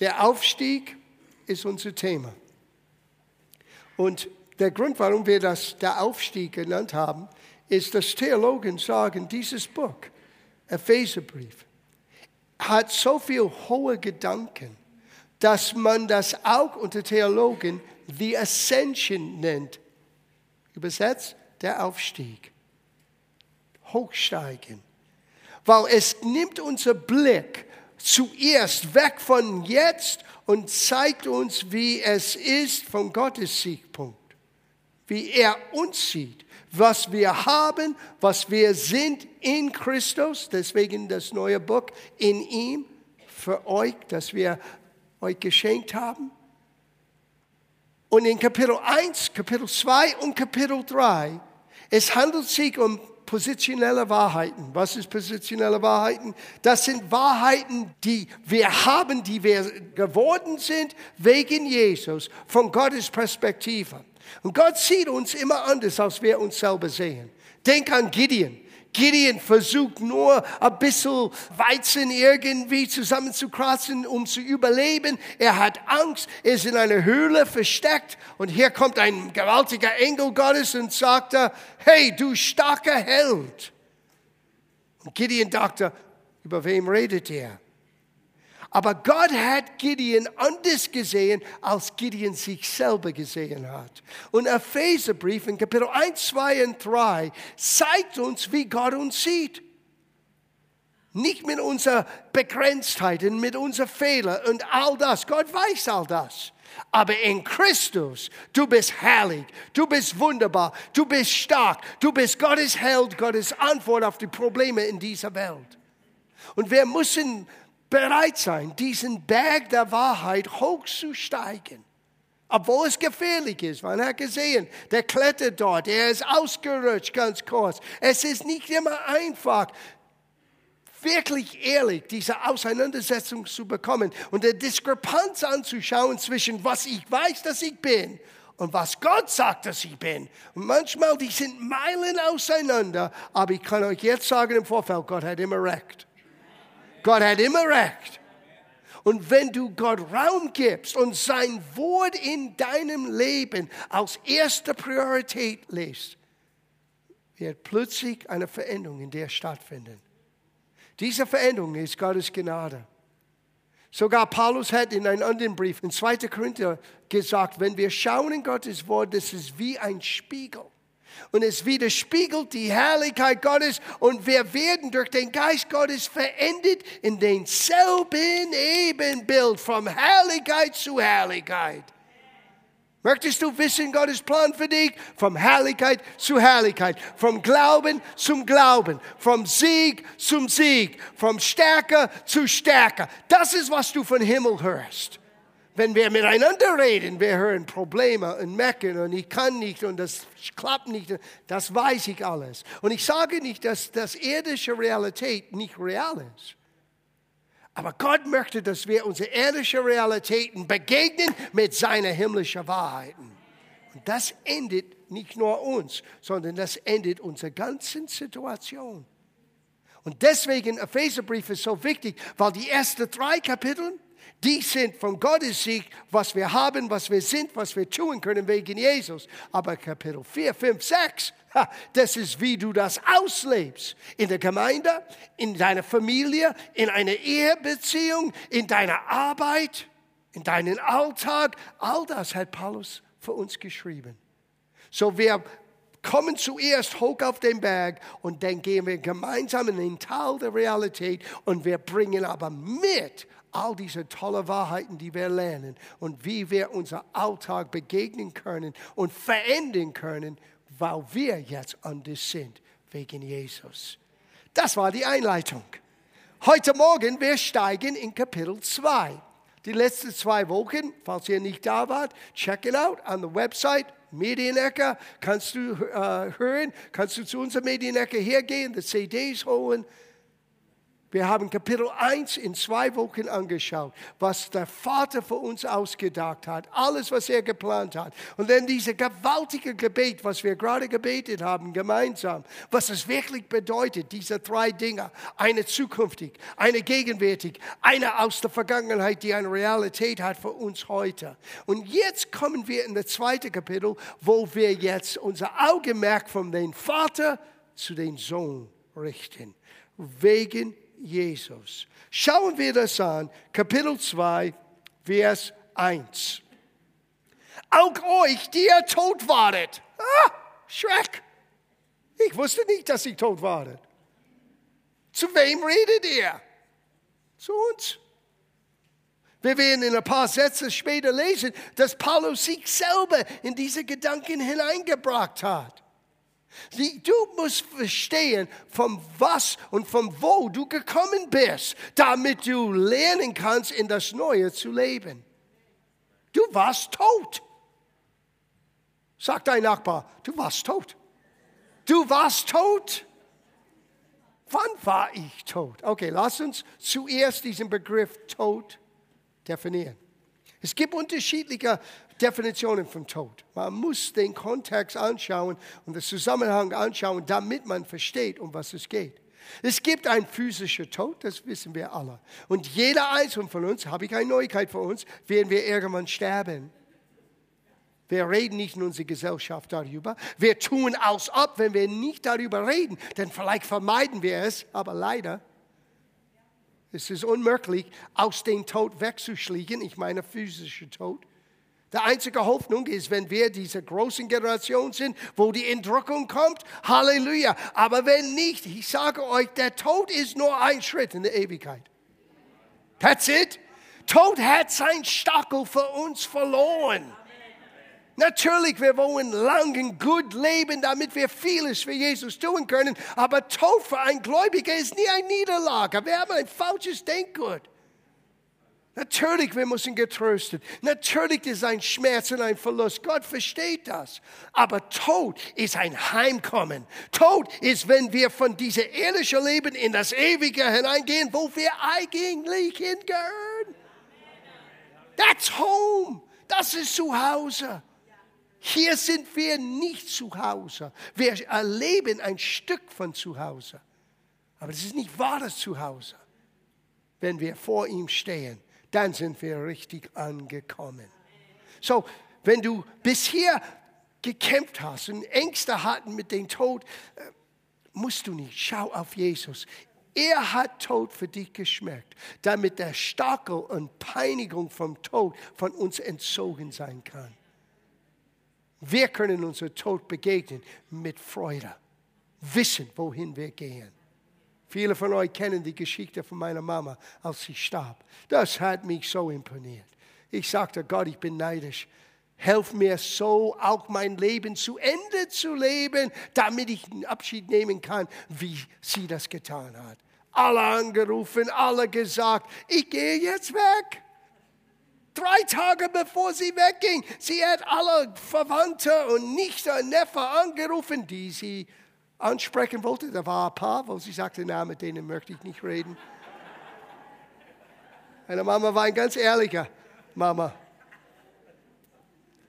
Der Aufstieg ist unser Thema. Und der Grund, warum wir das der Aufstieg genannt haben, ist, dass Theologen sagen, dieses Buch, Epheserbrief, hat so viel hohe Gedanken, dass man das auch unter Theologen the Ascension nennt. Übersetzt, der Aufstieg. Hochsteigen. Weil es nimmt unser Blick zuerst weg von jetzt und zeigt uns, wie es ist von Gottes Siegpunkt. Wie er uns sieht, was wir haben, was wir sind in Christus. Deswegen das neue Buch in ihm für euch, das wir euch geschenkt haben. Und in Kapitel 1, Kapitel 2 und Kapitel 3, es handelt sich um positionelle Wahrheiten. Was ist positionelle Wahrheiten? Das sind Wahrheiten, die wir haben, die wir geworden sind wegen Jesus, von Gottes Perspektive. Und Gott sieht uns immer anders, als wir uns selber sehen. Denk an Gideon. Gideon versucht nur ein bisschen Weizen irgendwie zusammenzukratzen, um zu überleben. Er hat Angst, er ist in einer Höhle versteckt und hier kommt ein gewaltiger Engel Gottes und sagt, hey, du starker Held. Und Gideon dachte, über wem redet er? Aber Gott hat Gideon anders gesehen, als Gideon sich selber gesehen hat. Und Epheserbrief in Kapitel 1, 2 und 3 zeigt uns, wie Gott uns sieht. Nicht mit unserer Begrenztheit und mit unseren Fehlern und all das. Gott weiß all das. Aber in Christus, du bist herrlich, du bist wunderbar, du bist stark, du bist Gottes Held, Gottes Antwort auf die Probleme in dieser Welt. Und wir müssen bereit sein, diesen Berg der Wahrheit hochzusteigen. Obwohl es gefährlich ist. Man hat gesehen, der klettert dort, er ist ausgerutscht ganz kurz. Es ist nicht immer einfach, wirklich ehrlich diese Auseinandersetzung zu bekommen und die Diskrepanz anzuschauen zwischen was ich weiß, dass ich bin und was Gott sagt, dass ich bin. Und manchmal, die sind Meilen auseinander, aber ich kann euch jetzt sagen im Vorfeld, Gott hat immer recht. Gott hat immer recht. Und wenn du Gott Raum gibst und sein Wort in deinem Leben als erste Priorität lässt, wird plötzlich eine Veränderung in dir stattfinden. Diese Veränderung ist Gottes Gnade. Sogar Paulus hat in einem anderen Brief, in 2. Korinther, gesagt, wenn wir schauen in Gottes Wort, das ist wie ein Spiegel und es widerspiegelt die Herrlichkeit Gottes und wir werden durch den Geist Gottes verendet in denselben Ebenbild von Herrlichkeit zu Herrlichkeit. Möchtest du wissen, Gottes Plan für dich? Vom Herrlichkeit zu Herrlichkeit, vom Glauben zum Glauben, vom Sieg zum Sieg, vom Stärker zu Stärker. Das ist, was du von Himmel hörst wenn wir miteinander reden, wir hören Probleme und meckern und ich kann nicht und das klappt nicht, das weiß ich alles. Und ich sage nicht, dass das irdische Realität nicht real ist. Aber Gott möchte, dass wir unsere irdischen Realitäten begegnen mit seiner himmlischen Wahrheiten. Und das endet nicht nur uns, sondern das endet unsere ganzen Situation. Und deswegen Epheserbrief ist so wichtig, weil die ersten drei Kapitel die sind von Gottes Sieg, was wir haben, was wir sind, was wir tun können wegen Jesus. Aber Kapitel 4, 5, 6, das ist, wie du das auslebst. In der Gemeinde, in deiner Familie, in einer Ehebeziehung, in deiner Arbeit, in deinem Alltag. All das hat Paulus für uns geschrieben. So wir kommen zuerst hoch auf den Berg und dann gehen wir gemeinsam in den Tal der Realität und wir bringen aber mit all diese tolle Wahrheiten, die wir lernen und wie wir unser Alltag begegnen können und verändern können, weil wir jetzt anders sind wegen Jesus. Das war die Einleitung. Heute Morgen, wir steigen in Kapitel 2. Die letzten zwei Wochen, falls ihr nicht da wart, check it out on the website Medienecker. Kannst du äh, hören, kannst du zu unserer Medienecker hergehen, die CDs holen Wir haben Kapitel 1 in zwei Wochen angeschaut, was der Vater für uns ausgedacht hat, alles, was er geplant hat. Und dann diese gewaltige Gebet, was wir gerade gebetet haben, gemeinsam, was es wirklich bedeutet, diese drei Dinge, eine zukünftig, eine gegenwärtig, eine aus der Vergangenheit, die eine Realität hat für uns heute. Und jetzt kommen wir in das zweite Kapitel, wo wir jetzt unser Augenmerk von dem Vater zu den Sohn richten. Wegen Jesus. Schauen wir das an, Kapitel 2, Vers 1. Auch euch, die ihr tot waret. Ah, Schreck. Ich wusste nicht, dass sie tot waren. Zu wem redet ihr? Zu uns. Wir werden in ein paar Sätze später lesen, dass Paulus sich selber in diese Gedanken hineingebracht hat. Du musst verstehen, von was und von wo du gekommen bist, damit du lernen kannst, in das Neue zu leben. Du warst tot. Sag dein Nachbar, du warst tot. Du warst tot. Wann war ich tot? Okay, lass uns zuerst diesen Begriff tot definieren. Es gibt unterschiedliche Definitionen von Tod. Man muss den Kontext anschauen und den Zusammenhang anschauen, damit man versteht, um was es geht. Es gibt einen physischen Tod, das wissen wir alle. Und jeder einzelne von uns, habe ich eine Neuigkeit für uns, werden wir irgendwann sterben. Wir reden nicht in unserer Gesellschaft darüber. Wir tun aus ob, wenn wir nicht darüber reden, denn vielleicht vermeiden wir es, aber leider. Es ist unmöglich, aus dem Tod wegzuschliegen, ich meine physischer Tod. Die einzige Hoffnung ist, wenn wir diese großen Generation sind, wo die Entrückung kommt. Halleluja. Aber wenn nicht, ich sage euch, der Tod ist nur ein Schritt in der Ewigkeit. That's it. Tod hat sein Stachel für uns verloren. Natürlich, wir wollen lang und gut leben, damit wir vieles für Jesus tun können. Aber Tod für einen Gläubiger ist nie eine Niederlage. Wir haben ein falsches Denkgut. Natürlich, wir müssen getröstet. Natürlich ist ein Schmerz und ein Verlust. Gott versteht das. Aber Tod ist ein Heimkommen. Tod ist, wenn wir von diesem irdischen Leben in das Ewige hineingehen, wo wir eigentlich hingehören. That's home. Das ist zu Hause. Hier sind wir nicht zu Hause. Wir erleben ein Stück von zu Hause. Aber es ist nicht wahres Zuhause, wenn wir vor ihm stehen dann sind wir richtig angekommen. So, wenn du bisher gekämpft hast und Ängste hatten mit dem Tod, äh, musst du nicht. Schau auf Jesus. Er hat Tod für dich geschmeckt, damit der Stachel und Peinigung vom Tod von uns entzogen sein kann. Wir können unser Tod begegnen mit Freude, wissen, wohin wir gehen. Viele von euch kennen die Geschichte von meiner Mama, als sie starb. Das hat mich so imponiert. Ich sagte, Gott, ich bin neidisch. Helf mir so, auch mein Leben zu Ende zu leben, damit ich einen Abschied nehmen kann, wie sie das getan hat. Alle angerufen, alle gesagt, ich gehe jetzt weg. Drei Tage bevor sie wegging, sie hat alle Verwandte und Nichte und Neffe angerufen, die sie ansprechen wollte. Da war ein paar, wo sie sagte, na, mit denen möchte ich nicht reden. Meine Mama war ein ganz ehrlicher Mama.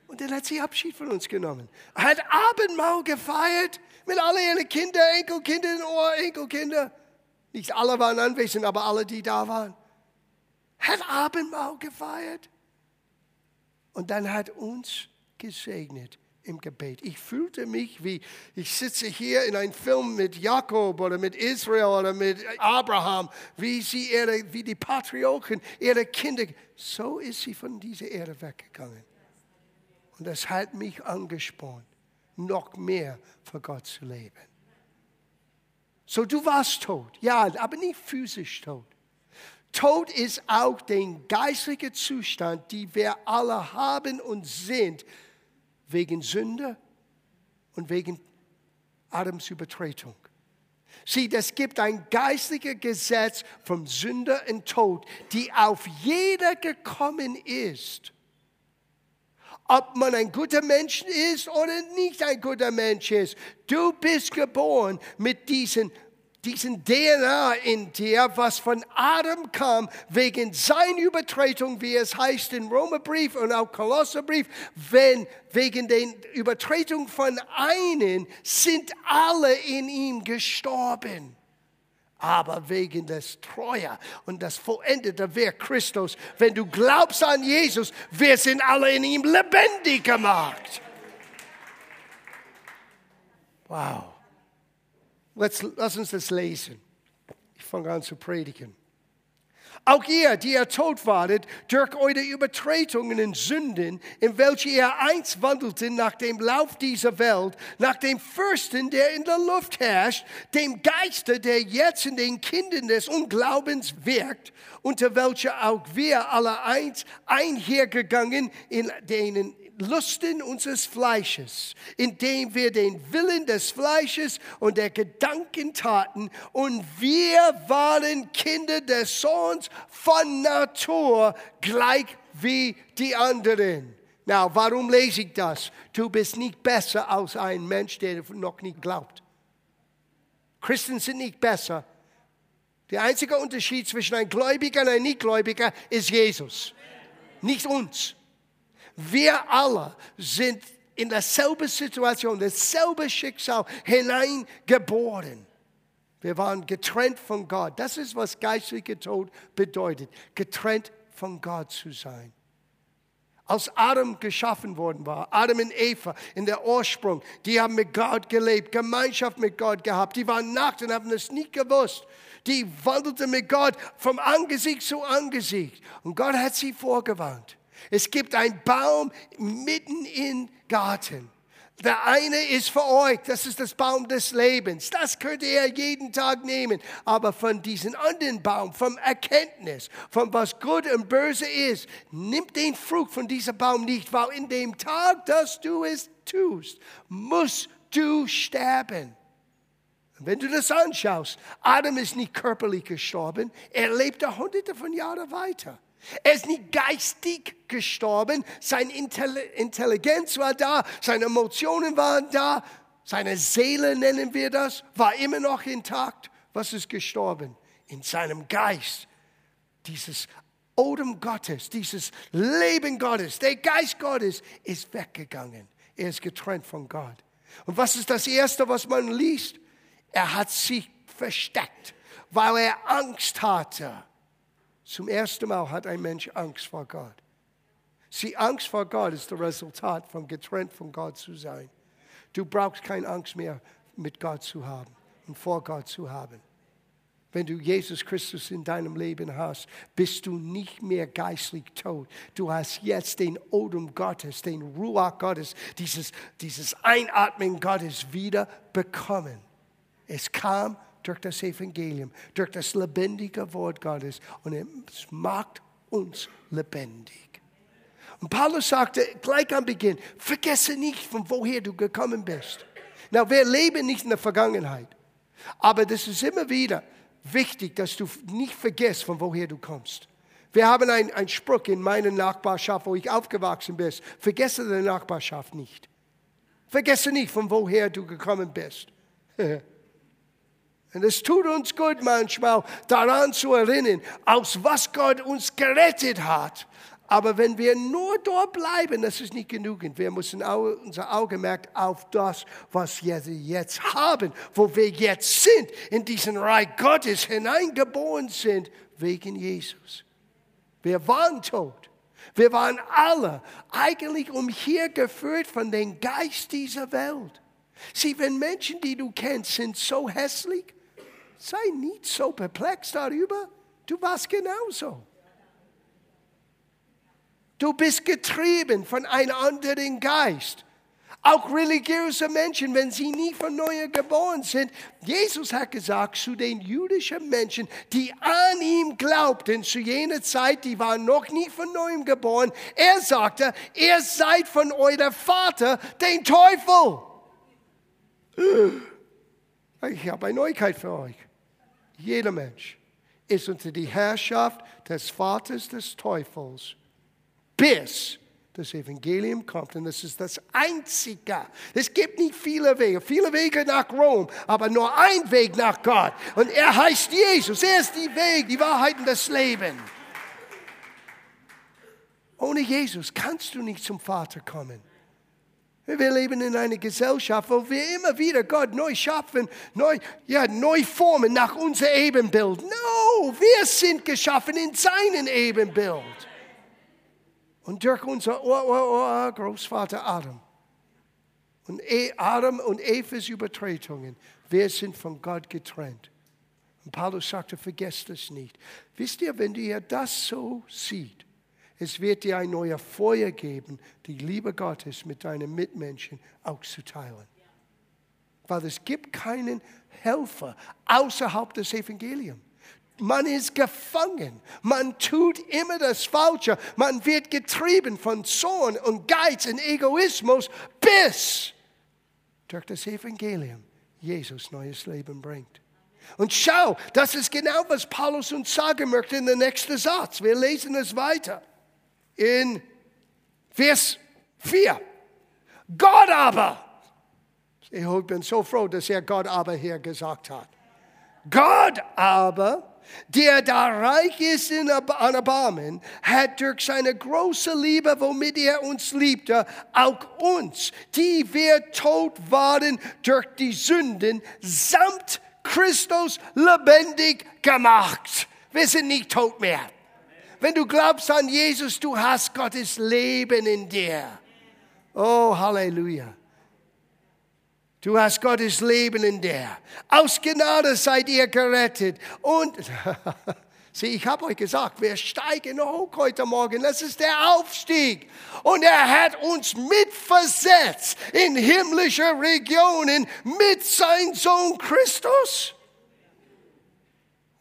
Und dann hat sie Abschied von uns genommen. Hat Abendmahl gefeiert mit all ihren Kindern, Enkelkinder und Enkelkinder. Nicht alle waren anwesend, aber alle, die da waren. Hat Abendmahl gefeiert. Und dann hat uns gesegnet im Gebet. Ich fühlte mich wie, ich sitze hier in einem Film mit Jakob oder mit Israel oder mit Abraham, wie sie ihre, wie die Patrioten ihre Kinder, so ist sie von dieser Erde weggegangen. Und das hat mich angespornt, noch mehr für Gott zu leben. So, du warst tot, ja, aber nicht physisch tot. Tod ist auch der geistliche Zustand, den wir alle haben und sind, wegen Sünde und wegen Adams Übertretung. Sieh, es gibt ein geistliches Gesetz vom Sünder und Tod, die auf jeder gekommen ist. Ob man ein guter Mensch ist oder nicht ein guter Mensch ist. Du bist geboren mit diesem diesen DNA in dir, was von Adam kam, wegen seiner Übertretung, wie es heißt im Römerbrief und auch Kolosserbrief, wenn wegen der Übertretung von einen sind alle in ihm gestorben. Aber wegen des Treue und das vollendete Werk Christus, wenn du glaubst an Jesus, wir sind alle in ihm lebendig gemacht. Wow. Let's, lass uns das lesen. Ich fange an zu predigen. Auch ihr, die ihr tot wartet, durch eure Übertretungen und Sünden, in welche ihr einst wandelten nach dem Lauf dieser Welt, nach dem Fürsten, der in der Luft herrscht, dem Geiste, der jetzt in den Kindern des Unglaubens wirkt, unter welcher auch wir alle einst einhergegangen in denen Lusten unseres Fleisches, indem wir den Willen des Fleisches und der Gedanken taten. Und wir waren Kinder des Sohns von Natur, gleich wie die anderen. Na, warum lese ich das? Du bist nicht besser als ein Mensch, der noch nicht glaubt. Christen sind nicht besser. Der einzige Unterschied zwischen einem Gläubiger und einem Nichtgläubiger ist Jesus, nicht uns. Wir alle sind in derselben Situation, dasselbe Schicksal hineingeboren. Wir waren getrennt von Gott. Das ist, was geistlicher Tod bedeutet. Getrennt von Gott zu sein. Als Adam geschaffen worden war, Adam und Eva in der Ursprung, die haben mit Gott gelebt, Gemeinschaft mit Gott gehabt. Die waren nackt und haben es nicht gewusst. Die wandelten mit Gott vom Angesicht zu Angesicht. Und Gott hat sie vorgewarnt. Es gibt einen Baum mitten im Garten. Der eine ist für euch, das ist das Baum des Lebens. Das könnt ihr jeden Tag nehmen. Aber von diesem anderen Baum, vom Erkenntnis, von was gut und böse ist, nimm den Frucht von diesem Baum nicht, weil in dem Tag, dass du es tust, musst du sterben. Und wenn du das anschaust, Adam ist nicht körperlich gestorben, er lebte hunderte von Jahren weiter. Er ist nicht geistig gestorben, seine Intelligenz war da, seine Emotionen waren da, seine Seele nennen wir das, war immer noch intakt. Was ist gestorben? In seinem Geist. Dieses Odem Gottes, dieses Leben Gottes, der Geist Gottes ist weggegangen. Er ist getrennt von Gott. Und was ist das Erste, was man liest? Er hat sich versteckt, weil er Angst hatte. Zum ersten Mal hat ein Mensch Angst vor Gott. Sie, Angst vor Gott ist das Resultat von getrennt von Gott zu sein. Du brauchst keine Angst mehr mit Gott zu haben und vor Gott zu haben. Wenn du Jesus Christus in deinem Leben hast, bist du nicht mehr geistlich tot. Du hast jetzt den Odem Gottes, den Ruach Gottes, dieses, dieses Einatmen Gottes wieder bekommen. Es kam durch das Evangelium, durch das lebendige Wort Gottes und es macht uns lebendig. Und Paulus sagte gleich am Beginn, vergesse nicht, von woher du gekommen bist. Na, wir leben nicht in der Vergangenheit, aber das ist immer wieder wichtig, dass du nicht vergisst, von woher du kommst. Wir haben einen Spruch in meiner Nachbarschaft, wo ich aufgewachsen bin. Vergesse deine Nachbarschaft nicht. Vergesse nicht, von woher du gekommen bist. Und es tut uns gut manchmal daran zu erinnern, aus was Gott uns gerettet hat. Aber wenn wir nur dort bleiben, das ist nicht genügend. Wir müssen unser Augenmerk auf das, was wir jetzt haben, wo wir jetzt sind, in diesen Reich Gottes hineingeboren sind, wegen Jesus. Wir waren tot. Wir waren alle eigentlich umhergeführt von dem Geist dieser Welt. Sieh, wenn Menschen, die du kennst, sind so hässlich, Sei nicht so perplex darüber. Du warst genauso. Du bist getrieben von einem anderen Geist. Auch religiöse Menschen, wenn sie nie von neuem geboren sind. Jesus hat gesagt zu den jüdischen Menschen, die an ihm glaubten zu jener Zeit, die waren noch nie von neuem geboren. Er sagte, ihr seid von eurem Vater, den Teufel. Ich habe eine Neuigkeit für euch. Jeder Mensch ist unter die Herrschaft des Vaters des Teufels, bis das Evangelium kommt. Und das ist das Einzige. Es gibt nicht viele Wege. Viele Wege nach Rom, aber nur ein Weg nach Gott. Und er heißt Jesus. Er ist die Weg, die Wahrheit und das Leben. Ohne Jesus kannst du nicht zum Vater kommen. Wir leben in einer Gesellschaft, wo wir immer wieder Gott neu schaffen, neu, ja, neu formen nach unserem Ebenbild. No, wir sind geschaffen in seinem Ebenbild. Und durch unser oh, oh, oh, Großvater Adam. Und e, Adam und Evas Übertretungen, wir sind von Gott getrennt. Und Paulus sagte, vergesst es nicht. Wisst ihr, wenn ihr das so sieht, es wird dir ein neuer Feuer geben, die Liebe Gottes mit deinen Mitmenschen auszuteilen. Weil es gibt keinen Helfer außerhalb des Evangeliums. Man ist gefangen. Man tut immer das Falsche. Man wird getrieben von Zorn und Geiz und Egoismus, bis durch das Evangelium Jesus neues Leben bringt. Und schau, das ist genau, was Paulus uns sagen möchte in der nächsten Satz. Wir lesen es weiter in Vers 4. Gott aber, ich bin so froh, dass er Gott aber hier gesagt hat. Gott aber, der da reich ist in, an Erbarmen, hat durch seine große Liebe, womit er uns liebte, auch uns, die wir tot waren durch die Sünden, samt Christus lebendig gemacht. Wir sind nicht tot mehr. Wenn du glaubst an Jesus, du hast Gottes Leben in dir. Oh, Halleluja. Du hast Gottes Leben in dir. Aus Gnade seid ihr gerettet. Und, sieh, ich habe euch gesagt, wir steigen hoch heute Morgen. Das ist der Aufstieg. Und er hat uns mitversetzt in himmlische Regionen mit seinem Sohn Christus.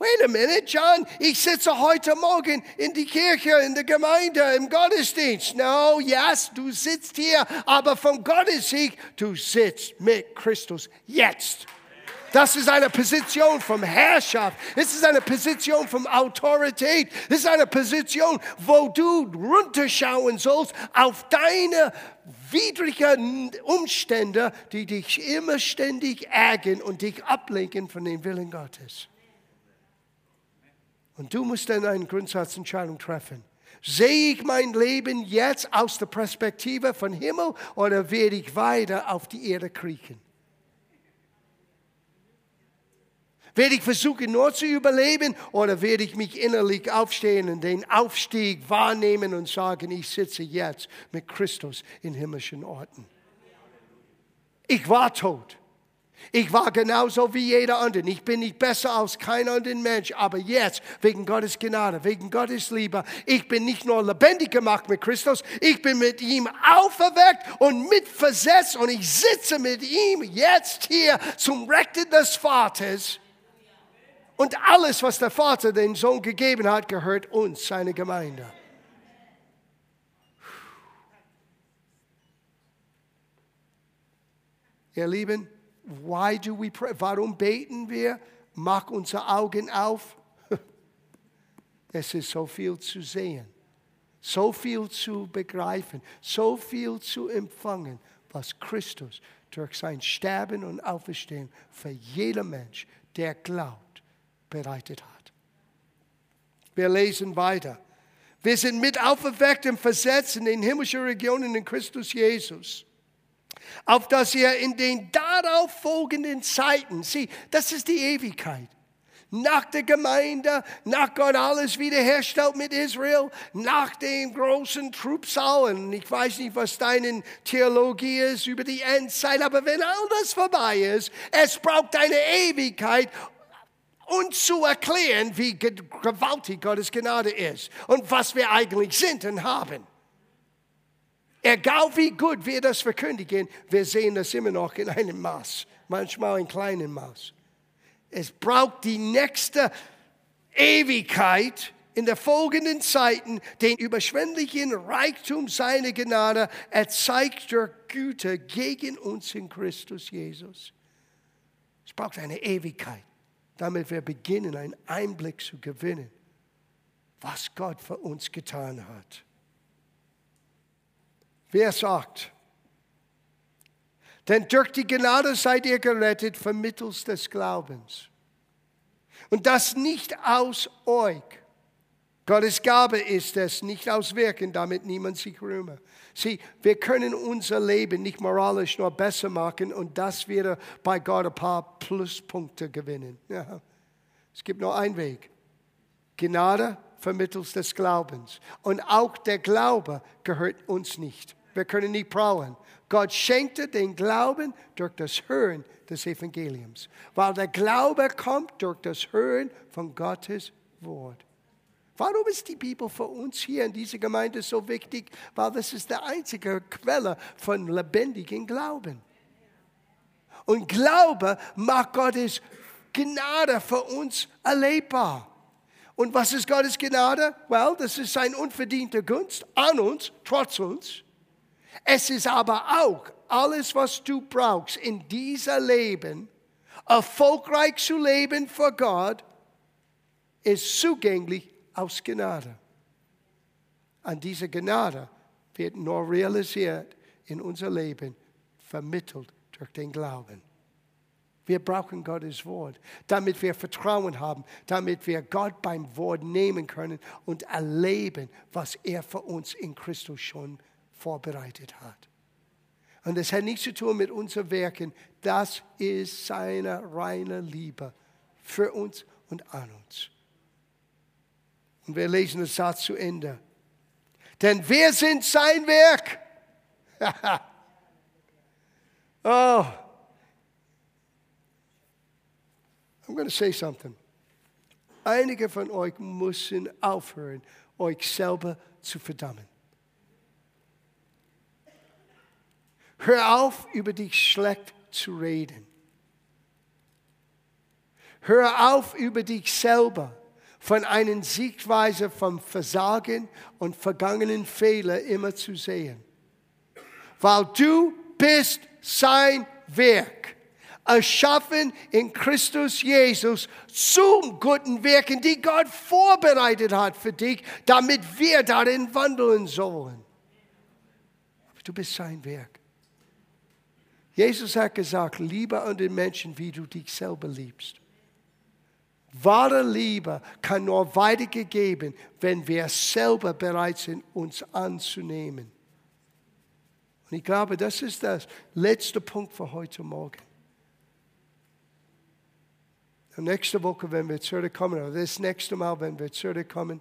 Wait a minute, John, ich sitze heute Morgen in die Kirche, in der Gemeinde, im Gottesdienst. No, yes, du sitzt hier, aber vom Gottesdienst, du sitzt mit Christus jetzt. Das ist eine Position von Herrschaft. Es ist eine Position von Autorität. Es ist eine Position, wo du runterschauen sollst auf deine widrigen Umstände, die dich immer ständig ärgern und dich ablenken von dem Willen Gottes. Und du musst dann eine Grundsatzentscheidung treffen. Sehe ich mein Leben jetzt aus der Perspektive von Himmel oder werde ich weiter auf die Erde kriechen? Werde ich versuchen, nur zu überleben oder werde ich mich innerlich aufstehen und den Aufstieg wahrnehmen und sagen, ich sitze jetzt mit Christus in himmlischen Orten? Ich war tot. Ich war genauso wie jeder andere. Ich bin nicht besser als kein anderer Mensch. Aber jetzt, wegen Gottes Gnade, wegen Gottes Liebe, ich bin nicht nur lebendig gemacht mit Christus, ich bin mit ihm auferweckt und mitversetzt und ich sitze mit ihm jetzt hier zum Rechten des Vaters. Und alles, was der Vater den Sohn gegeben hat, gehört uns, seine Gemeinde. Ihr Lieben, Why do we pray? Warum beten wir? Mach unsere Augen auf. Es ist so viel zu sehen, so viel zu begreifen, so viel zu empfangen, was Christus durch sein Sterben und Auferstehen für jeden Mensch, der glaubt, bereitet hat. Wir lesen weiter. Wir sind mit auferweckt und versetzt in den himmlischen Regionen in Christus Jesus auf dass ihr in den darauf folgenden Zeiten, sieh, das ist die Ewigkeit, nach der Gemeinde, nach Gott alles wiederherstellt mit Israel, nach dem großen Trubsal. Und ich weiß nicht, was deine Theologie ist über die Endzeit, aber wenn all das vorbei ist, es braucht eine Ewigkeit, uns zu erklären, wie gewaltig Gottes Gnade ist und was wir eigentlich sind und haben. Egal wie gut wir das verkündigen, wir sehen das immer noch in einem Maß, manchmal in kleinem Maß. Es braucht die nächste Ewigkeit in der folgenden Zeiten den überschwänglichen Reichtum seiner Gnade erzeigt durch Güte gegen uns in Christus Jesus. Es braucht eine Ewigkeit, damit wir beginnen, einen Einblick zu gewinnen, was Gott für uns getan hat. Wer sagt? Denn durch die Gnade seid ihr gerettet vermittels des Glaubens. Und das nicht aus euch. Gottes Gabe ist es, nicht aus Wirken, damit niemand sich rühme. Sieh, wir können unser Leben nicht moralisch nur besser machen und das wieder bei Gott ein paar Pluspunkte gewinnen. Ja. Es gibt nur einen Weg. Gnade vermittels des Glaubens. Und auch der Glaube gehört uns nicht. Wir können nicht brauen. Gott schenkte den Glauben durch das Hören des Evangeliums. Weil der Glaube kommt durch das Hören von Gottes Wort. Warum ist die Bibel für uns hier in dieser Gemeinde so wichtig? Weil das ist der einzige Quelle von lebendigem Glauben. Und Glaube macht Gottes Gnade für uns erlebbar. Und was ist Gottes Gnade? Well, das ist sein unverdienter Gunst an uns, trotz uns. Es ist aber auch alles, was du brauchst in dieser Leben, erfolgreich zu leben für Gott, ist zugänglich aus Gnade. An diese Gnade wird nur realisiert in unser Leben, vermittelt durch den Glauben. Wir brauchen Gottes Wort, damit wir Vertrauen haben, damit wir Gott beim Wort nehmen können und erleben, was er für uns in Christus schon vorbereitet hat. Und das hat nichts zu tun mit unseren Werken. Das ist seine reine Liebe für uns und an uns. Und wir lesen den Satz zu Ende. Denn wir sind sein Werk. oh. I'm going to say something. Einige von euch müssen aufhören, euch selber zu verdammen. Hör auf, über dich schlecht zu reden. Hör auf, über dich selber von einer Sichtweise vom Versagen und vergangenen Fehler immer zu sehen. Weil du bist sein Werk, erschaffen in Christus Jesus zum guten Wirken, die Gott vorbereitet hat für dich, damit wir darin wandeln sollen. Du bist sein Werk. Jesus hat gesagt, liebe an den Menschen, wie du dich selber liebst. Wahre Liebe kann nur weitergegeben, wenn wir selber bereit sind, uns anzunehmen. Und ich glaube, das ist der letzte Punkt für heute Morgen. Und nächste Woche, wenn wir zurückkommen, oder das nächste Mal, wenn wir zurückkommen,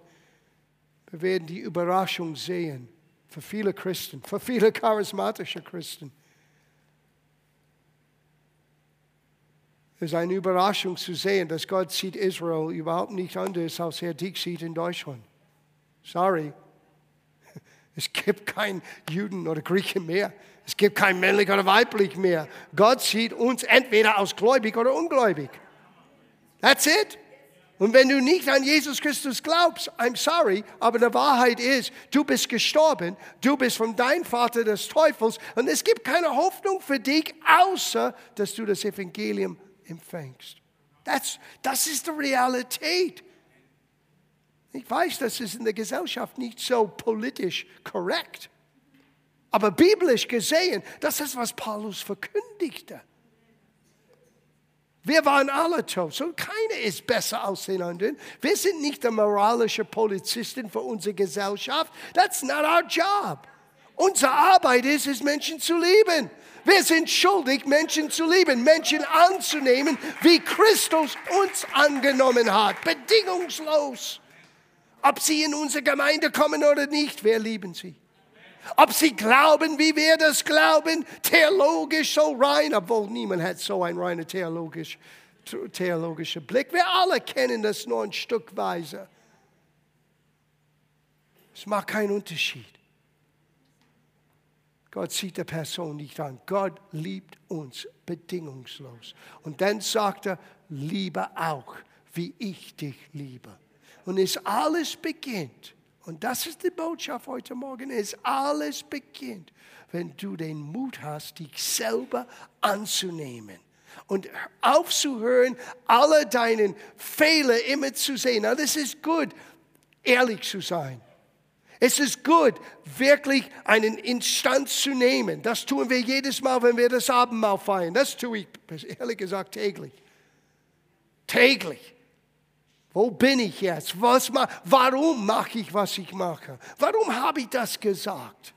wir werden die Überraschung sehen für viele Christen, für viele charismatische Christen. Es ist eine Überraschung zu sehen, dass Gott sieht Israel überhaupt nicht anders, als er dich sieht in Deutschland. Sorry. Es gibt keinen Juden oder Griechen mehr. Es gibt kein männlich oder weiblich mehr. Gott sieht uns entweder als gläubig oder ungläubig. That's it. Und wenn du nicht an Jesus Christus glaubst, I'm sorry, aber die Wahrheit ist, du bist gestorben, du bist von deinem Vater des Teufels und es gibt keine Hoffnung für dich, außer dass du das Evangelium empfängst. Das, das ist die Realität. Ich weiß, das ist in der Gesellschaft nicht so politisch korrekt. Aber biblisch gesehen, das ist, was Paulus verkündigte. Wir waren alle tot. So keiner ist besser als den anderen. Wir sind nicht der moralische Polizisten für unsere Gesellschaft. That's not our job. Unsere Arbeit ist es, Menschen zu lieben. Wir sind schuldig, Menschen zu lieben, Menschen anzunehmen, wie Christus uns angenommen hat, bedingungslos. Ob sie in unsere Gemeinde kommen oder nicht, wir lieben sie. Ob sie glauben, wie wir das glauben, theologisch so rein, obwohl niemand hat so einen reinen theologisch, theologischen Blick. Wir alle kennen das nur ein Stückweise. Es macht keinen Unterschied. Gott sieht die Person nicht an. Gott liebt uns bedingungslos. Und dann sagt er, liebe auch, wie ich dich liebe. Und es alles beginnt, und das ist die Botschaft heute Morgen, es alles beginnt, wenn du den Mut hast, dich selber anzunehmen und aufzuhören, alle deinen Fehler immer zu sehen. Na, das ist gut, ehrlich zu sein. Es ist gut, wirklich einen Instanz zu nehmen. Das tun wir jedes Mal, wenn wir das Abendmahl feiern. Das tue ich, ehrlich gesagt, täglich. Täglich. Wo bin ich jetzt? Was, warum mache ich, was ich mache? Warum habe ich das gesagt?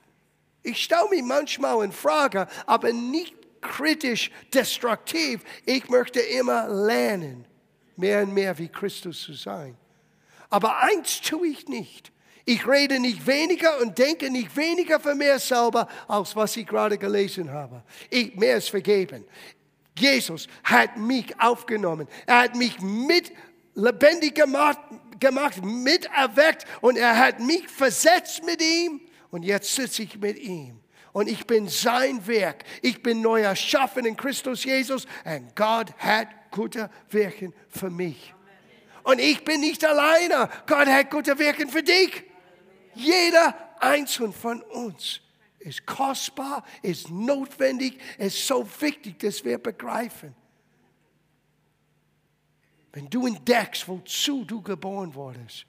Ich stelle mich manchmal in Frage, aber nicht kritisch, destruktiv. Ich möchte immer lernen, mehr und mehr wie Christus zu sein. Aber eins tue ich nicht. Ich rede nicht weniger und denke nicht weniger für mir selber, als was ich gerade gelesen habe. Ich, mir ist vergeben. Jesus hat mich aufgenommen. Er hat mich mit lebendig gemacht, gemacht, mit erweckt und er hat mich versetzt mit ihm und jetzt sitze ich mit ihm. Und ich bin sein Werk. Ich bin neu erschaffen in Christus Jesus und Gott hat gute Werke für mich. Und ich bin nicht alleine. Gott hat gute Werke für dich. Jeder einzelne von uns ist kostbar, ist notwendig, ist so wichtig, dass wir begreifen. Wenn du entdeckst, wozu du geboren wurdest,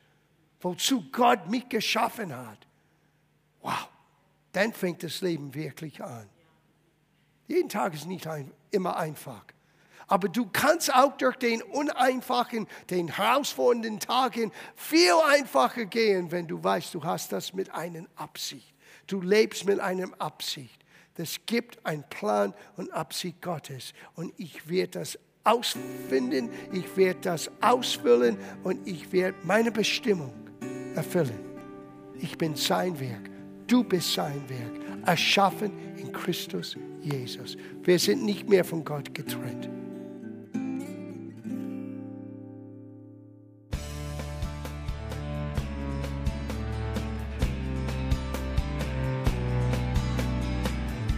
wozu Gott mich geschaffen hat, wow, dann fängt das Leben wirklich an. Jeden Tag ist nicht ein, immer einfach. Aber du kannst auch durch den uneinfachen, den herausfordernden Tagen viel einfacher gehen, wenn du weißt, du hast das mit einer Absicht. Du lebst mit einer Absicht. Das gibt einen Plan und Absicht Gottes. Und ich werde das ausfinden, ich werde das ausfüllen und ich werde meine Bestimmung erfüllen. Ich bin sein Werk. Du bist sein Werk. Erschaffen in Christus Jesus. Wir sind nicht mehr von Gott getrennt.